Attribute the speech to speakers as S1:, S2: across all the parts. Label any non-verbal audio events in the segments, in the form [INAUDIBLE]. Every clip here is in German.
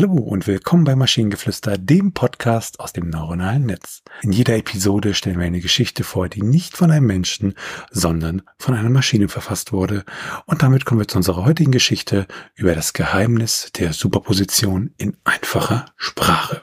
S1: Hallo und willkommen bei Maschinengeflüster, dem Podcast aus dem neuronalen Netz. In jeder Episode stellen wir eine Geschichte vor, die nicht von einem Menschen, sondern von einer Maschine verfasst wurde. Und damit kommen wir zu unserer heutigen Geschichte über das Geheimnis der Superposition in einfacher Sprache.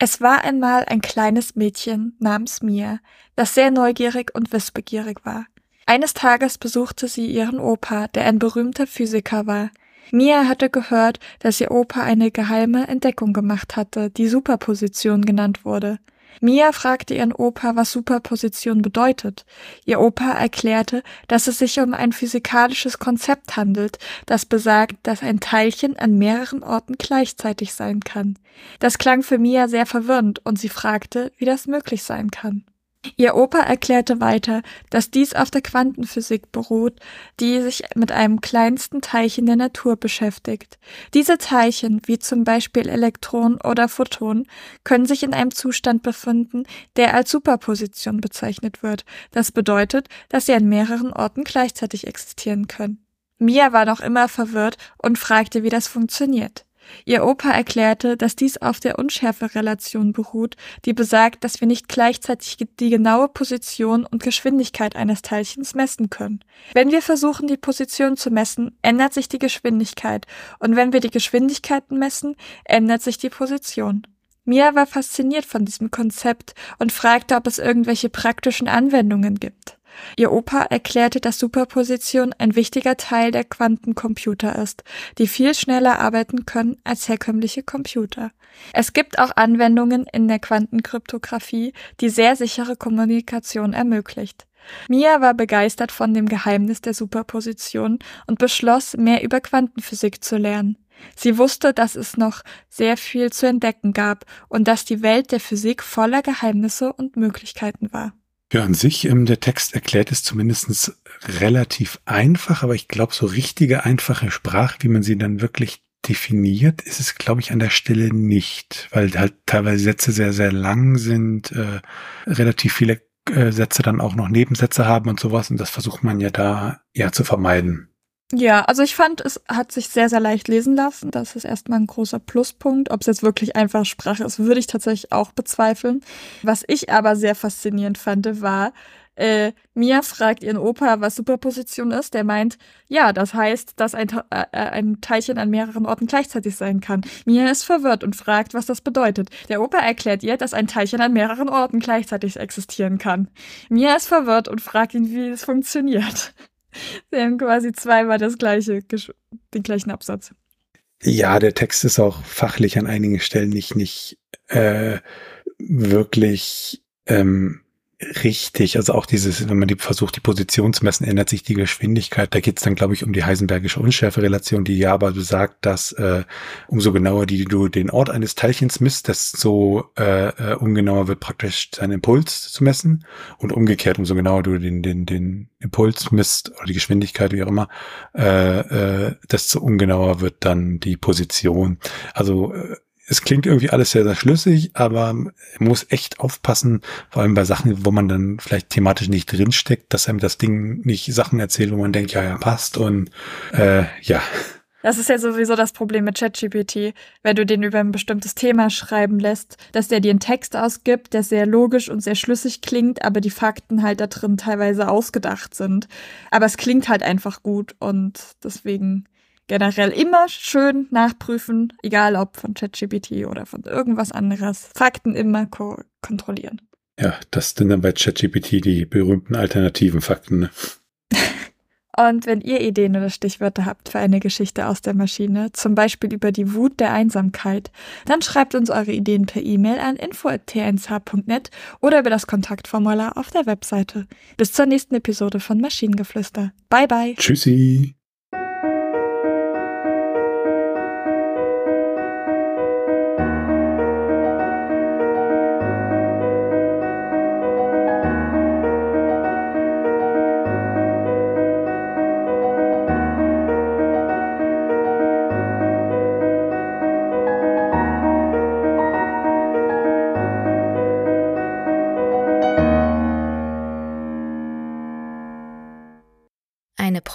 S2: Es war einmal ein kleines Mädchen namens Mia, das sehr neugierig und wissbegierig war. Eines Tages besuchte sie ihren Opa, der ein berühmter Physiker war. Mia hatte gehört, dass ihr Opa eine geheime Entdeckung gemacht hatte, die Superposition genannt wurde. Mia fragte ihren Opa, was Superposition bedeutet. Ihr Opa erklärte, dass es sich um ein physikalisches Konzept handelt, das besagt, dass ein Teilchen an mehreren Orten gleichzeitig sein kann. Das klang für Mia sehr verwirrend und sie fragte, wie das möglich sein kann. Ihr Opa erklärte weiter, dass dies auf der Quantenphysik beruht, die sich mit einem kleinsten Teilchen der Natur beschäftigt. Diese Teilchen, wie zum Beispiel Elektronen oder Photonen, können sich in einem Zustand befinden, der als Superposition bezeichnet wird. Das bedeutet, dass sie an mehreren Orten gleichzeitig existieren können. Mia war noch immer verwirrt und fragte, wie das funktioniert. Ihr Opa erklärte, dass dies auf der Unschärferelation beruht, die besagt, dass wir nicht gleichzeitig die genaue Position und Geschwindigkeit eines Teilchens messen können. Wenn wir versuchen, die Position zu messen, ändert sich die Geschwindigkeit, und wenn wir die Geschwindigkeiten messen, ändert sich die Position. Mia war fasziniert von diesem Konzept und fragte, ob es irgendwelche praktischen Anwendungen gibt. Ihr Opa erklärte, dass Superposition ein wichtiger Teil der Quantencomputer ist, die viel schneller arbeiten können als herkömmliche Computer. Es gibt auch Anwendungen in der Quantenkryptographie, die sehr sichere Kommunikation ermöglicht. Mia war begeistert von dem Geheimnis der Superposition und beschloss, mehr über Quantenphysik zu lernen. Sie wusste, dass es noch sehr viel zu entdecken gab und dass die Welt der Physik voller Geheimnisse und Möglichkeiten war.
S1: Ja, an sich, ähm, der Text erklärt es zumindest relativ einfach, aber ich glaube, so richtige einfache Sprache, wie man sie dann wirklich definiert, ist es, glaube ich, an der Stelle nicht, weil halt teilweise Sätze sehr, sehr lang sind, äh, relativ viele äh, Sätze dann auch noch Nebensätze haben und sowas und das versucht man ja da ja zu vermeiden.
S2: Ja, also ich fand, es hat sich sehr, sehr leicht lesen lassen. Das ist erstmal ein großer Pluspunkt. Ob es jetzt wirklich einfach Sprache ist, würde ich tatsächlich auch bezweifeln. Was ich aber sehr faszinierend fand, war, äh, Mia fragt ihren Opa, was Superposition ist. Der meint, ja, das heißt, dass ein, äh, ein Teilchen an mehreren Orten gleichzeitig sein kann. Mia ist verwirrt und fragt, was das bedeutet. Der Opa erklärt ihr, dass ein Teilchen an mehreren Orten gleichzeitig existieren kann. Mia ist verwirrt und fragt ihn, wie es funktioniert. [LAUGHS] Sie haben quasi zweimal das gleiche, den gleichen Absatz.
S1: Ja, der Text ist auch fachlich an einigen Stellen nicht, nicht äh, wirklich ähm, Richtig, also auch dieses, wenn man die versucht, die Position zu messen, ändert sich die Geschwindigkeit. Da geht es dann, glaube ich, um die Heisenbergische Unschärferelation, die ja aber besagt, dass äh, umso genauer die du den Ort eines Teilchens misst, desto äh, äh, ungenauer wird praktisch sein Impuls zu messen. Und umgekehrt, umso genauer du den, den, den Impuls misst oder die Geschwindigkeit, wie auch immer, äh, äh, desto ungenauer wird dann die Position. Also äh, es klingt irgendwie alles sehr, sehr schlüssig, aber muss echt aufpassen, vor allem bei Sachen, wo man dann vielleicht thematisch nicht drinsteckt, dass einem das Ding nicht Sachen erzählt, wo man denkt, ja, ja, passt und äh, ja.
S2: Das ist ja sowieso das Problem mit ChatGPT, wenn du den über ein bestimmtes Thema schreiben lässt, dass der dir einen Text ausgibt, der sehr logisch und sehr schlüssig klingt, aber die Fakten halt da drin teilweise ausgedacht sind. Aber es klingt halt einfach gut und deswegen generell immer schön nachprüfen, egal ob von ChatGPT oder von irgendwas anderes. Fakten immer ko kontrollieren.
S1: Ja, das sind dann bei ChatGPT die berühmten alternativen Fakten. Ne? [LAUGHS]
S2: Und wenn ihr Ideen oder Stichwörter habt für eine Geschichte aus der Maschine, zum Beispiel über die Wut der Einsamkeit, dann schreibt uns eure Ideen per E-Mail an info.tnsh.net oder über das Kontaktformular auf der Webseite. Bis zur nächsten Episode von Maschinengeflüster. Bye bye.
S1: Tschüssi.